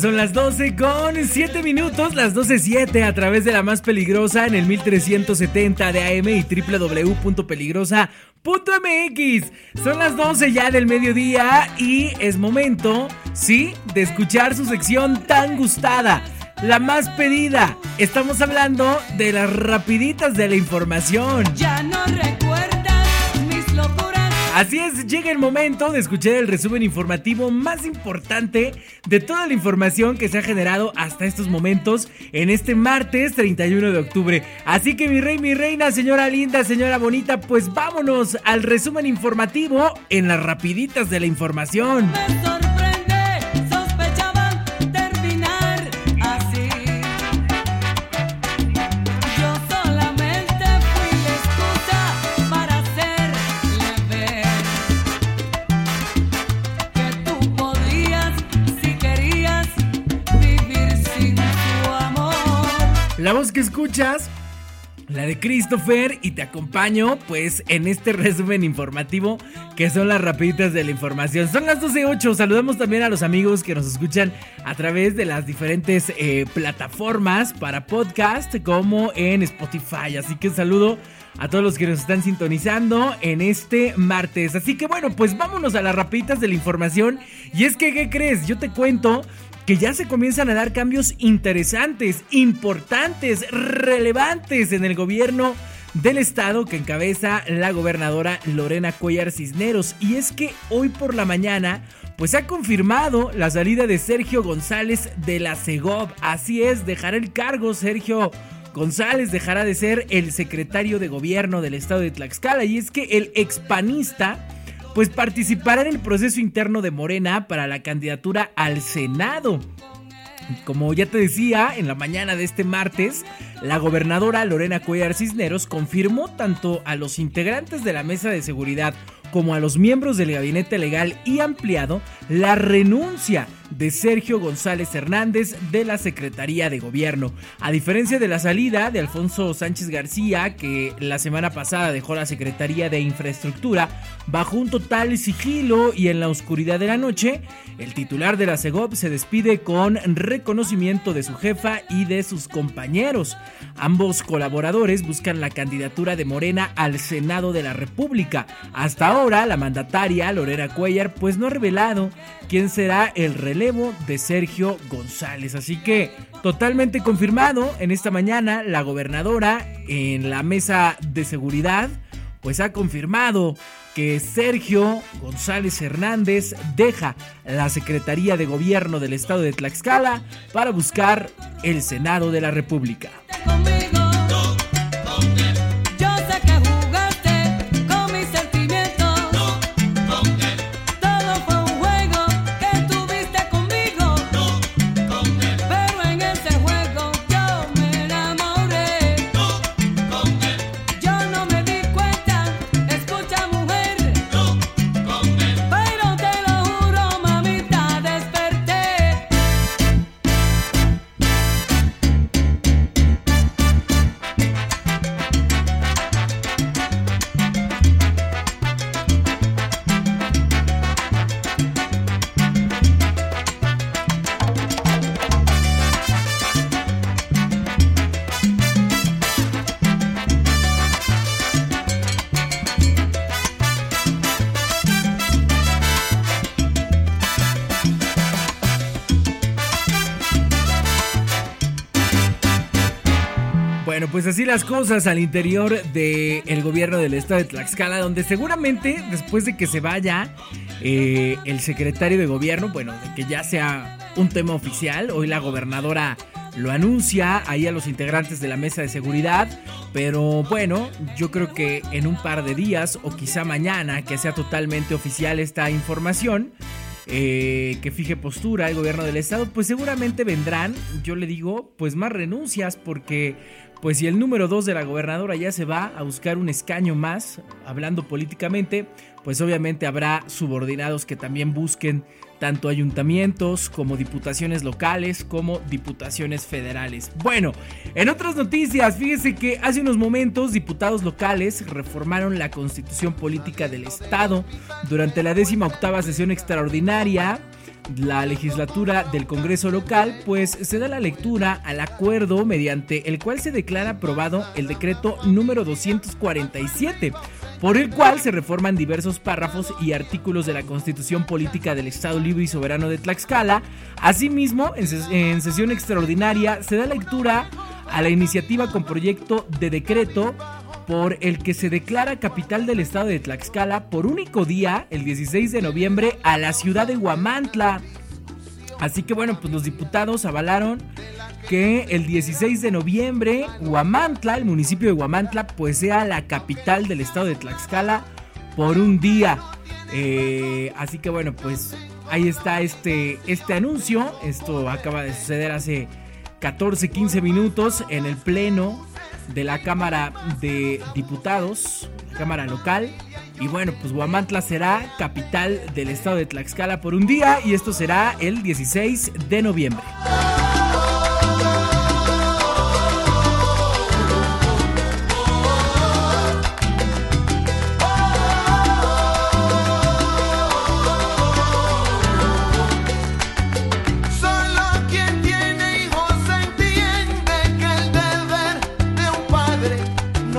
Son las 12 con 7 minutos, las 12.07 a través de la más peligrosa en el 1370 de AM y www.peligrosa.mx. Son las 12 ya del mediodía y es momento, sí, de escuchar su sección tan gustada, la más pedida. Estamos hablando de las rapiditas de la información. Ya no locuras. Así es, llega el momento de escuchar el resumen informativo más importante de toda la información que se ha generado hasta estos momentos en este martes 31 de octubre. Así que mi rey, mi reina, señora linda, señora bonita, pues vámonos al resumen informativo en las rapiditas de la información. La voz que escuchas, la de Christopher, y te acompaño pues en este resumen informativo que son las rapiditas de la información. Son las 12.08, saludamos también a los amigos que nos escuchan a través de las diferentes eh, plataformas para podcast como en Spotify. Así que un saludo a todos los que nos están sintonizando en este martes. Así que bueno, pues vámonos a las rapiditas de la información. Y es que, ¿qué crees? Yo te cuento que ya se comienzan a dar cambios interesantes, importantes, relevantes en el gobierno del estado que encabeza la gobernadora Lorena Cuellar Cisneros. Y es que hoy por la mañana, pues ha confirmado la salida de Sergio González de la CEGOV. Así es, dejará el cargo Sergio González dejará de ser el secretario de gobierno del estado de Tlaxcala. Y es que el expanista pues participará en el proceso interno de Morena para la candidatura al Senado. Como ya te decía, en la mañana de este martes, la gobernadora Lorena Cuellar Cisneros confirmó tanto a los integrantes de la mesa de seguridad como a los miembros del gabinete legal y ampliado la renuncia de Sergio González Hernández de la Secretaría de Gobierno. A diferencia de la salida de Alfonso Sánchez García, que la semana pasada dejó la Secretaría de Infraestructura bajo un total sigilo y en la oscuridad de la noche, el titular de la CEGOP se despide con reconocimiento de su jefa y de sus compañeros. Ambos colaboradores buscan la candidatura de Morena al Senado de la República. Hasta ahora, la mandataria Lorena Cuellar pues no ha revelado quién será el de Sergio González. Así que totalmente confirmado en esta mañana la gobernadora en la mesa de seguridad pues ha confirmado que Sergio González Hernández deja la Secretaría de Gobierno del Estado de Tlaxcala para buscar el Senado de la República. Bueno, pues así las cosas al interior del gobierno del estado de Tlaxcala, donde seguramente después de que se vaya eh, el secretario de gobierno, bueno, de que ya sea un tema oficial, hoy la gobernadora lo anuncia ahí a los integrantes de la mesa de seguridad, pero bueno, yo creo que en un par de días o quizá mañana que sea totalmente oficial esta información, eh, que fije postura el gobierno del estado, pues seguramente vendrán, yo le digo, pues más renuncias porque pues si el número 2 de la gobernadora ya se va a buscar un escaño más, hablando políticamente, pues obviamente habrá subordinados que también busquen tanto ayuntamientos como diputaciones locales como diputaciones federales. Bueno, en otras noticias, fíjese que hace unos momentos diputados locales reformaron la constitución política del estado durante la décima octava sesión extraordinaria la legislatura del Congreso local, pues se da la lectura al acuerdo mediante el cual se declara aprobado el decreto número 247 por el cual se reforman diversos párrafos y artículos de la Constitución Política del Estado Libre y Soberano de Tlaxcala. Asimismo, en, sesión extraordinaria se da lectura a la iniciativa con proyecto de decreto por el que se declara capital del estado de Tlaxcala por único día, el 16 de noviembre, a la ciudad de Huamantla. Así que bueno, pues los diputados avalaron que el 16 de noviembre Huamantla, el municipio de Huamantla, pues sea la capital del estado de Tlaxcala por un día. Eh, así que bueno, pues ahí está este, este anuncio. Esto acaba de suceder hace 14, 15 minutos en el pleno de la Cámara de Diputados, Cámara local. Y bueno, pues Huamantla será capital del estado de Tlaxcala por un día y esto será el 16 de noviembre.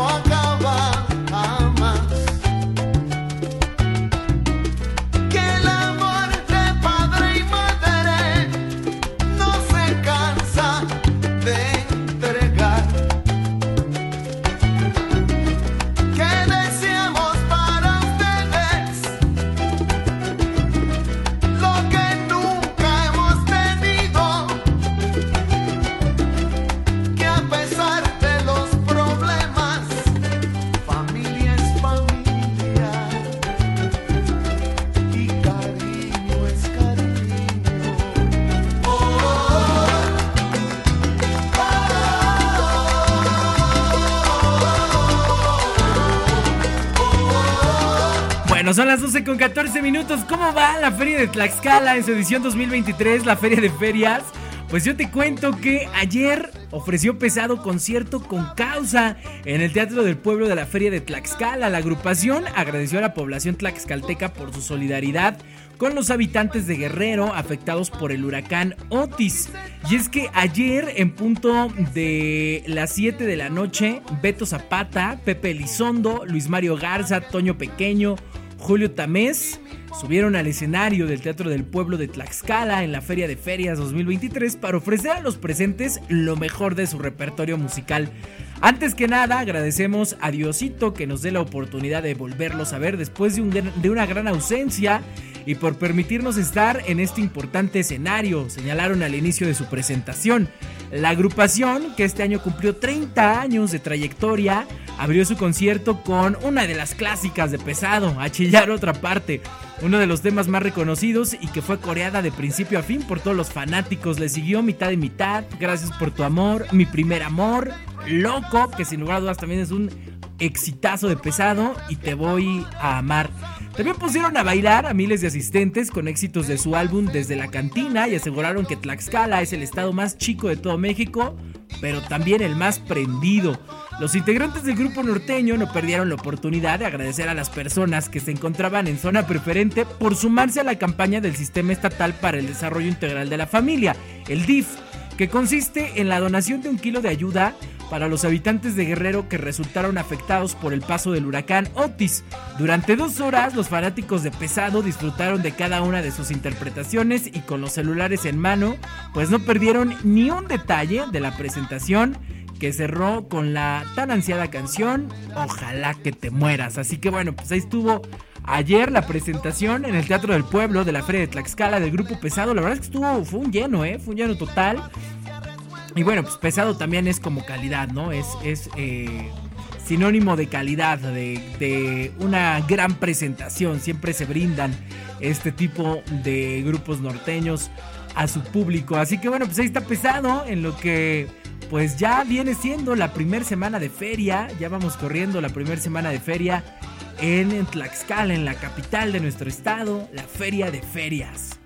I got. Son las 12 con 14 minutos. ¿Cómo va la Feria de Tlaxcala en su edición 2023, la Feria de Ferias? Pues yo te cuento que ayer ofreció pesado concierto con causa en el Teatro del Pueblo de la Feria de Tlaxcala. La agrupación agradeció a la población tlaxcalteca por su solidaridad con los habitantes de Guerrero afectados por el huracán Otis. Y es que ayer en punto de las 7 de la noche, Beto Zapata, Pepe Elizondo, Luis Mario Garza, Toño Pequeño, Julio Tamés subieron al escenario del Teatro del Pueblo de Tlaxcala en la Feria de Ferias 2023 para ofrecer a los presentes lo mejor de su repertorio musical. Antes que nada, agradecemos a Diosito que nos dé la oportunidad de volverlos a ver después de, de una gran ausencia y por permitirnos estar en este importante escenario, señalaron al inicio de su presentación. La agrupación, que este año cumplió 30 años de trayectoria, abrió su concierto con una de las clásicas de pesado, a chillar otra parte, uno de los temas más reconocidos y que fue coreada de principio a fin por todos los fanáticos. Le siguió mitad y mitad, gracias por tu amor, mi primer amor, loco, que sin lugar a dudas también es un exitazo de pesado y te voy a amar. También pusieron a bailar a miles de asistentes con éxitos de su álbum Desde la Cantina y aseguraron que Tlaxcala es el estado más chico de todo México, pero también el más prendido. Los integrantes del grupo norteño no perdieron la oportunidad de agradecer a las personas que se encontraban en zona preferente por sumarse a la campaña del Sistema Estatal para el Desarrollo Integral de la Familia, el DIF, que consiste en la donación de un kilo de ayuda para los habitantes de Guerrero que resultaron afectados por el paso del huracán Otis. Durante dos horas, los fanáticos de Pesado disfrutaron de cada una de sus interpretaciones y con los celulares en mano, pues no perdieron ni un detalle de la presentación que cerró con la tan ansiada canción Ojalá que te mueras. Así que bueno, pues ahí estuvo ayer la presentación en el Teatro del Pueblo de la Feria de Tlaxcala del Grupo Pesado. La verdad es que estuvo, fue un lleno, ¿eh? Fue un lleno total. Y bueno, pues pesado también es como calidad, ¿no? Es, es eh, sinónimo de calidad, de, de, una gran presentación. Siempre se brindan este tipo de grupos norteños a su público. Así que bueno, pues ahí está pesado en lo que pues ya viene siendo la primera semana de feria. Ya vamos corriendo la primera semana de feria en Tlaxcala, en la capital de nuestro estado, la feria de ferias.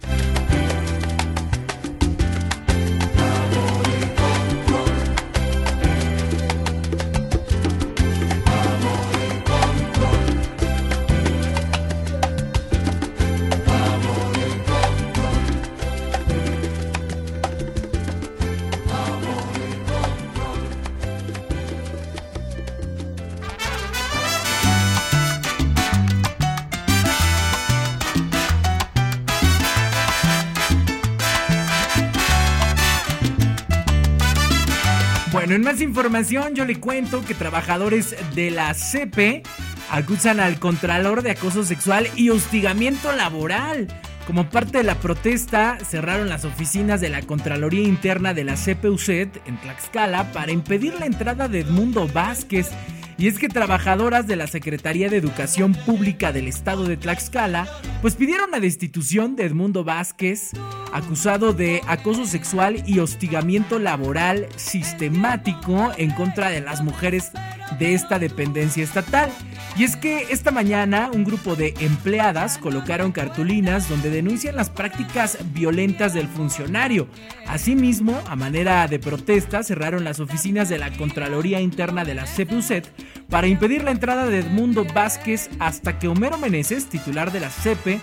Bueno, en más información yo le cuento que trabajadores de la CP acusan al Contralor de acoso sexual y hostigamiento laboral. Como parte de la protesta, cerraron las oficinas de la Contraloría Interna de la CPUCET en Tlaxcala para impedir la entrada de Edmundo Vázquez, y es que trabajadoras de la Secretaría de Educación Pública del Estado de Tlaxcala pues pidieron la destitución de Edmundo Vázquez, acusado de acoso sexual y hostigamiento laboral sistemático en contra de las mujeres de esta dependencia estatal. Y es que esta mañana un grupo de empleadas colocaron cartulinas donde denuncian las prácticas violentas del funcionario. Asimismo, a manera de protesta, cerraron las oficinas de la Contraloría Interna de la CEPUCET para impedir la entrada de Edmundo Vázquez hasta que Homero Meneses, titular de la CEPE,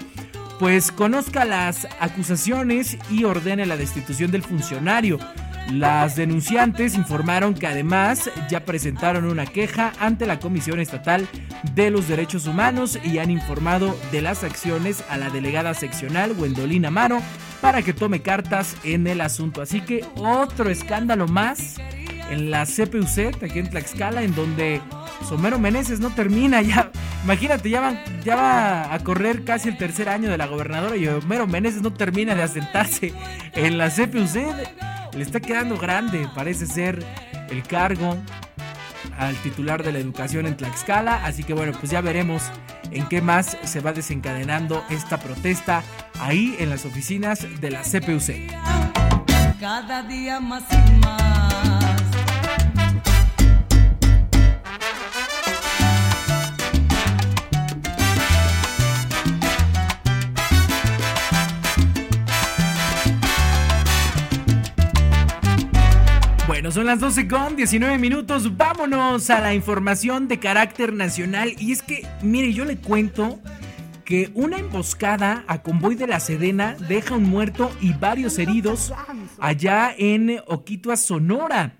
pues conozca las acusaciones y ordene la destitución del funcionario. Las denunciantes informaron que además ya presentaron una queja ante la Comisión Estatal de los Derechos Humanos y han informado de las acciones a la delegada seccional Gwendolina Amaro para que tome cartas en el asunto. Así que otro escándalo más en la CPUC, aquí en Tlaxcala, en donde Somero Meneses no termina ya. Imagínate, ya, ya va a correr casi el tercer año de la gobernadora y Homero Meneses no termina de asentarse en la CPUC. Le está quedando grande, parece ser, el cargo al titular de la educación en Tlaxcala. Así que bueno, pues ya veremos en qué más se va desencadenando esta protesta ahí en las oficinas de la CPUC. Cada día más y más. Son las 12 con 19 minutos. Vámonos a la información de carácter nacional. Y es que, mire, yo le cuento que una emboscada a convoy de la Sedena deja un muerto y varios heridos allá en Oquitua, Sonora.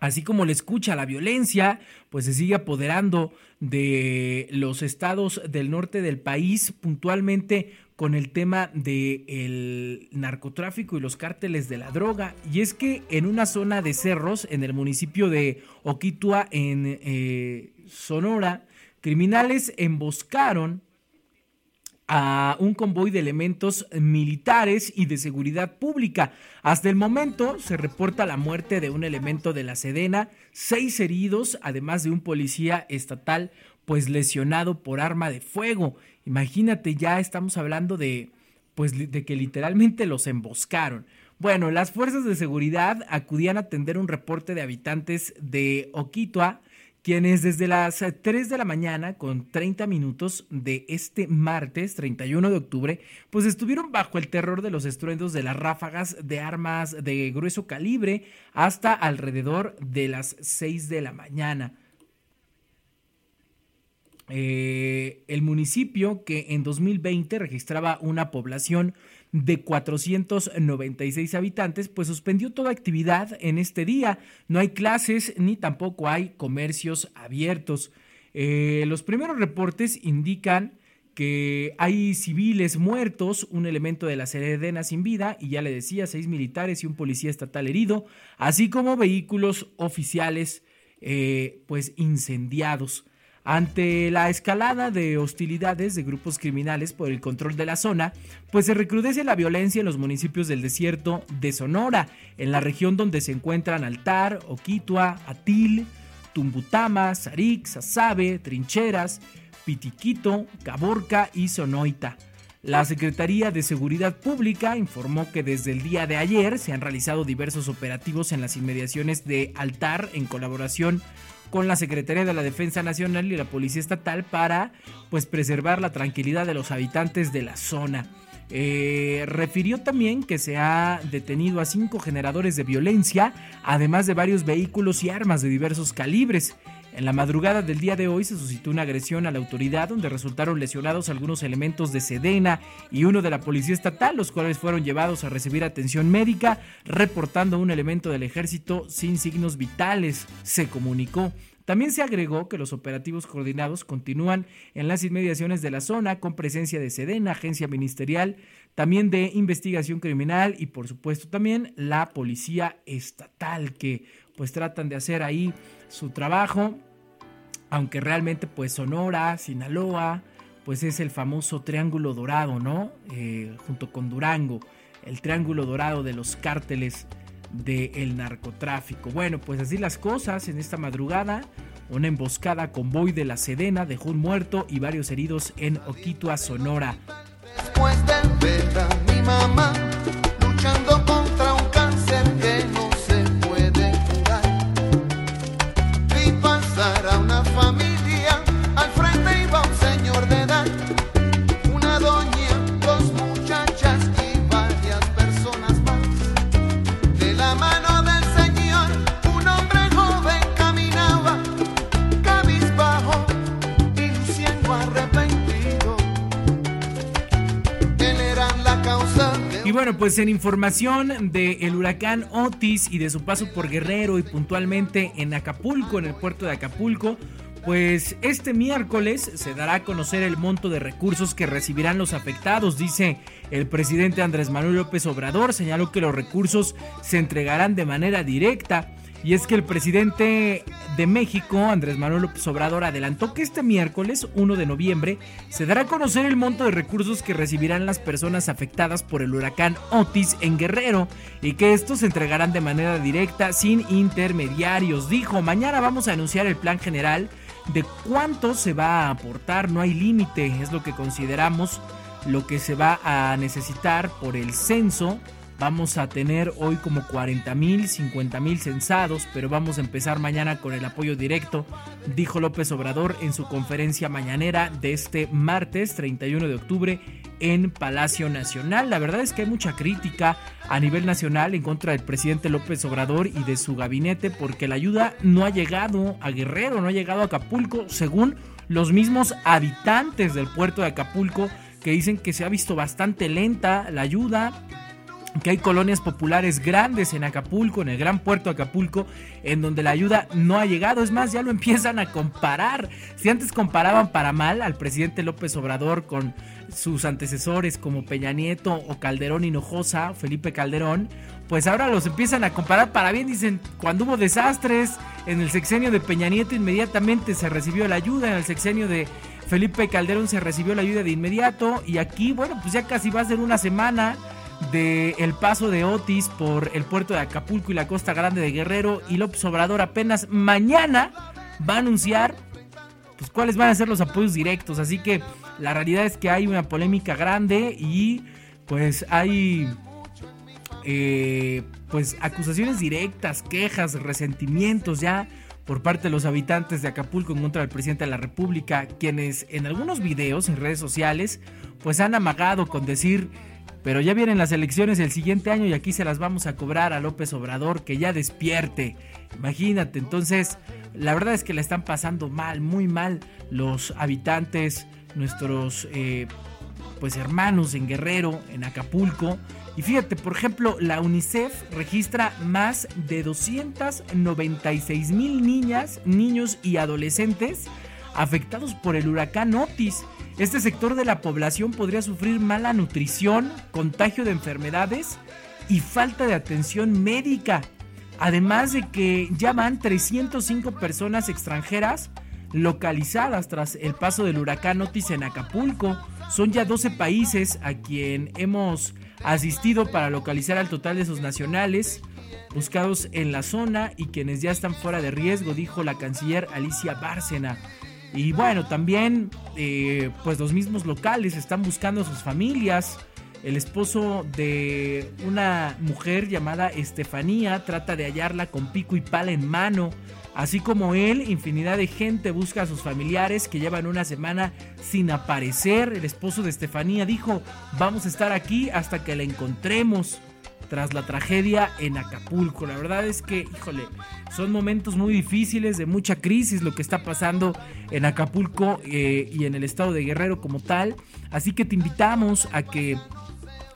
Así como le escucha la violencia, pues se sigue apoderando de los estados del norte del país, puntualmente con el tema del narcotráfico y los cárteles de la droga. Y es que en una zona de cerros, en el municipio de Oquitua, en eh, Sonora, criminales emboscaron a un convoy de elementos militares y de seguridad pública. Hasta el momento se reporta la muerte de un elemento de la Sedena, seis heridos, además de un policía estatal pues lesionado por arma de fuego. Imagínate, ya estamos hablando de, pues, de que literalmente los emboscaron. Bueno, las fuerzas de seguridad acudían a atender un reporte de habitantes de Oquitua, quienes desde las 3 de la mañana con 30 minutos de este martes 31 de octubre, pues estuvieron bajo el terror de los estruendos de las ráfagas de armas de grueso calibre hasta alrededor de las 6 de la mañana. Eh, el municipio que en 2020 registraba una población de 496 habitantes, pues suspendió toda actividad en este día. No hay clases ni tampoco hay comercios abiertos. Eh, los primeros reportes indican que hay civiles muertos, un elemento de la Sedena sin vida, y ya le decía, seis militares y un policía estatal herido, así como vehículos oficiales eh, pues incendiados. Ante la escalada de hostilidades de grupos criminales por el control de la zona, pues se recrudece la violencia en los municipios del desierto de Sonora, en la región donde se encuentran Altar, Oquitua, Atil, Tumbutama, Sarix, Sasabe, Trincheras, Pitiquito, Caborca y Sonoita. La Secretaría de Seguridad Pública informó que desde el día de ayer se han realizado diversos operativos en las inmediaciones de Altar en colaboración con la Secretaría de la Defensa Nacional y la Policía Estatal para pues preservar la tranquilidad de los habitantes de la zona. Eh, refirió también que se ha detenido a cinco generadores de violencia, además de varios vehículos y armas de diversos calibres. En la madrugada del día de hoy se suscitó una agresión a la autoridad donde resultaron lesionados algunos elementos de Sedena y uno de la Policía Estatal, los cuales fueron llevados a recibir atención médica, reportando un elemento del ejército sin signos vitales, se comunicó. También se agregó que los operativos coordinados continúan en las inmediaciones de la zona con presencia de Sedena, agencia ministerial, también de investigación criminal y por supuesto también la policía estatal que pues tratan de hacer ahí su trabajo aunque realmente pues Sonora, Sinaloa, pues es el famoso Triángulo Dorado, ¿no? Eh, junto con Durango, el Triángulo Dorado de los cárteles del narcotráfico. Bueno, pues así las cosas en esta madrugada. Una emboscada convoy de la Sedena dejó un muerto y varios heridos en Oquitua, Sonora. Después de mi mamá pues en información del huracán Otis y de su paso por Guerrero y puntualmente en Acapulco, en el puerto de Acapulco, pues este miércoles se dará a conocer el monto de recursos que recibirán los afectados, dice el presidente Andrés Manuel López Obrador, señaló que los recursos se entregarán de manera directa. Y es que el presidente de México, Andrés Manuel López Obrador, adelantó que este miércoles 1 de noviembre se dará a conocer el monto de recursos que recibirán las personas afectadas por el huracán Otis en Guerrero y que estos se entregarán de manera directa sin intermediarios. Dijo, mañana vamos a anunciar el plan general de cuánto se va a aportar, no hay límite, es lo que consideramos lo que se va a necesitar por el censo Vamos a tener hoy como 40 mil, 50 mil censados, pero vamos a empezar mañana con el apoyo directo, dijo López Obrador en su conferencia mañanera de este martes 31 de octubre en Palacio Nacional. La verdad es que hay mucha crítica a nivel nacional en contra del presidente López Obrador y de su gabinete porque la ayuda no ha llegado a Guerrero, no ha llegado a Acapulco, según los mismos habitantes del puerto de Acapulco que dicen que se ha visto bastante lenta la ayuda que hay colonias populares grandes en Acapulco, en el gran puerto Acapulco, en donde la ayuda no ha llegado. Es más, ya lo empiezan a comparar. Si antes comparaban para mal al presidente López Obrador con sus antecesores como Peña Nieto o Calderón Hinojosa, Felipe Calderón, pues ahora los empiezan a comparar para bien. Dicen, cuando hubo desastres en el sexenio de Peña Nieto, inmediatamente se recibió la ayuda. En el sexenio de Felipe Calderón se recibió la ayuda de inmediato. Y aquí, bueno, pues ya casi va a ser una semana de el paso de Otis por el puerto de Acapulco y la costa grande de Guerrero y López Obrador apenas mañana va a anunciar pues cuáles van a ser los apoyos directos. Así que la realidad es que hay una polémica grande y pues hay eh, pues acusaciones directas quejas resentimientos ya por parte de los habitantes de Acapulco en contra del presidente de la República quienes en algunos videos en redes sociales pues han amagado con decir pero ya vienen las elecciones el siguiente año y aquí se las vamos a cobrar a López Obrador, que ya despierte. Imagínate, entonces, la verdad es que la están pasando mal, muy mal los habitantes, nuestros eh, pues hermanos en Guerrero, en Acapulco. Y fíjate, por ejemplo, la UNICEF registra más de 296 mil niñas, niños y adolescentes afectados por el huracán Otis. Este sector de la población podría sufrir mala nutrición, contagio de enfermedades y falta de atención médica. Además de que ya van 305 personas extranjeras localizadas tras el paso del huracán Otis en Acapulco. Son ya 12 países a quien hemos asistido para localizar al total de sus nacionales buscados en la zona y quienes ya están fuera de riesgo, dijo la canciller Alicia Bárcena. Y bueno, también eh, pues los mismos locales están buscando a sus familias. El esposo de una mujer llamada Estefanía trata de hallarla con pico y pala en mano. Así como él, infinidad de gente busca a sus familiares que llevan una semana sin aparecer. El esposo de Estefanía dijo, vamos a estar aquí hasta que la encontremos tras la tragedia en Acapulco. La verdad es que, híjole, son momentos muy difíciles, de mucha crisis lo que está pasando en Acapulco eh, y en el estado de Guerrero como tal. Así que te invitamos a que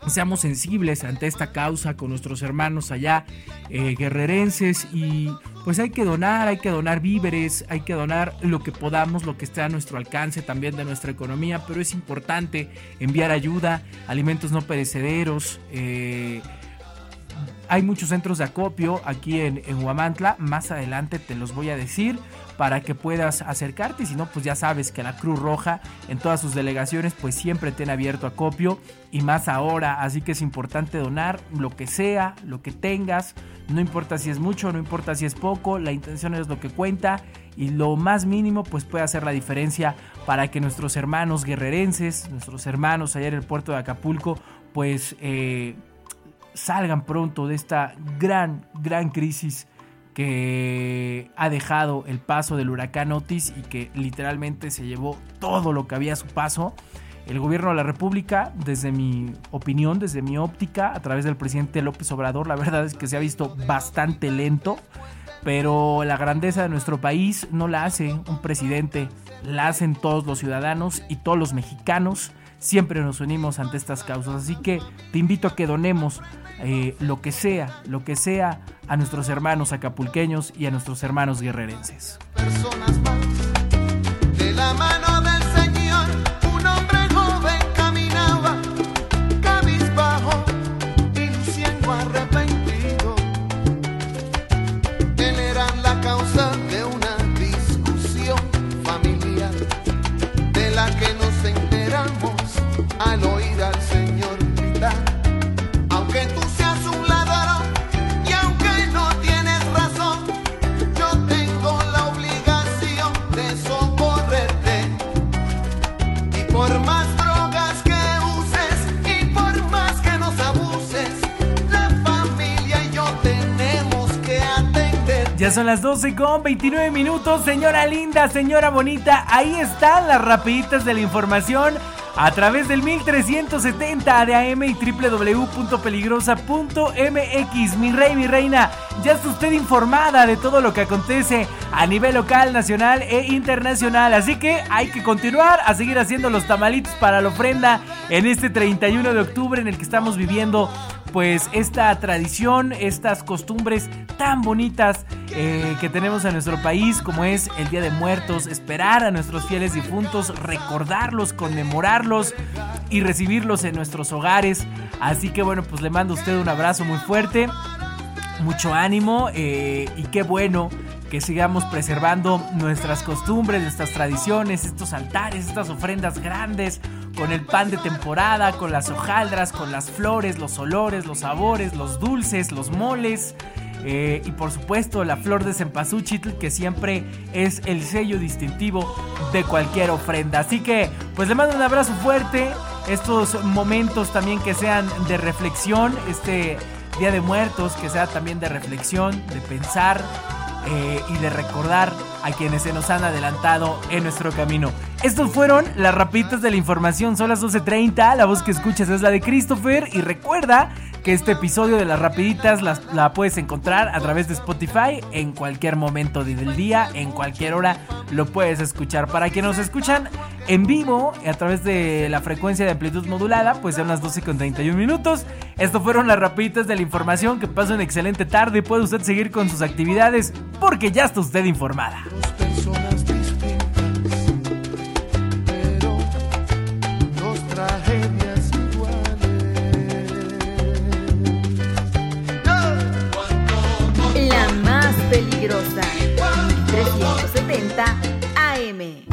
seamos sensibles ante esta causa con nuestros hermanos allá eh, guerrerenses y pues hay que donar, hay que donar víveres, hay que donar lo que podamos, lo que esté a nuestro alcance también de nuestra economía, pero es importante enviar ayuda, alimentos no perecederos, eh, hay muchos centros de acopio aquí en, Huamantla. Más adelante te los voy a decir para que puedas acercarte. Si no, pues ya sabes que la Cruz Roja en todas sus delegaciones pues siempre tiene abierto acopio y más ahora. Así que es importante donar lo que sea, lo que tengas. No importa si es mucho, no importa si es poco. La intención es lo que cuenta y lo más mínimo pues puede hacer la diferencia para que nuestros hermanos guerrerenses, nuestros hermanos allá en el puerto de Acapulco pues... Eh, salgan pronto de esta gran, gran crisis que ha dejado el paso del huracán Otis y que literalmente se llevó todo lo que había a su paso. El gobierno de la República, desde mi opinión, desde mi óptica, a través del presidente López Obrador, la verdad es que se ha visto bastante lento, pero la grandeza de nuestro país no la hace un presidente, la hacen todos los ciudadanos y todos los mexicanos. Siempre nos unimos ante estas causas, así que te invito a que donemos eh, lo que sea, lo que sea a nuestros hermanos acapulqueños y a nuestros hermanos guerrerenses. Son las 12 con 29 minutos, señora linda, señora bonita, ahí están las rapiditas de la información a través del 1370 de AM y www.peligrosa.mx. Mi rey, mi reina, ya está usted informada de todo lo que acontece a nivel local, nacional e internacional. Así que hay que continuar a seguir haciendo los tamalitos para la ofrenda en este 31 de octubre en el que estamos viviendo pues esta tradición, estas costumbres tan bonitas eh, que tenemos en nuestro país, como es el Día de Muertos, esperar a nuestros fieles difuntos, recordarlos, conmemorarlos y recibirlos en nuestros hogares. Así que bueno, pues le mando a usted un abrazo muy fuerte, mucho ánimo eh, y qué bueno que sigamos preservando nuestras costumbres, nuestras tradiciones, estos altares, estas ofrendas grandes, con el pan de temporada, con las hojaldras, con las flores, los olores, los sabores, los dulces, los moles. eh, y por supuesto la flor de cempasúchil que siempre es el sello distintivo de cualquier ofrenda. Así que pues le mando un abrazo fuerte. Estos momentos también que sean de reflexión, este Día de Muertos que sea también de reflexión, de pensar eh, y de recordar a quienes se nos han adelantado en nuestro camino. Estos fueron las rapiditas de la información, son las 12.30, la voz que escuchas es la de Christopher. Y recuerda que este episodio de las rapiditas las- la puedes encontrar a través de Spotify en cualquier momento del día, en cualquier hora lo puedes escuchar. Para quienes nos escuchan en vivo a través de la frecuencia de amplitud modulada, pues son las 12 con 31 minutos. Esto fueron las rapiditas de la información. Que pase una excelente tarde y puede usted seguir con sus actividades porque ya está usted informada. peligrosa. 370 AM.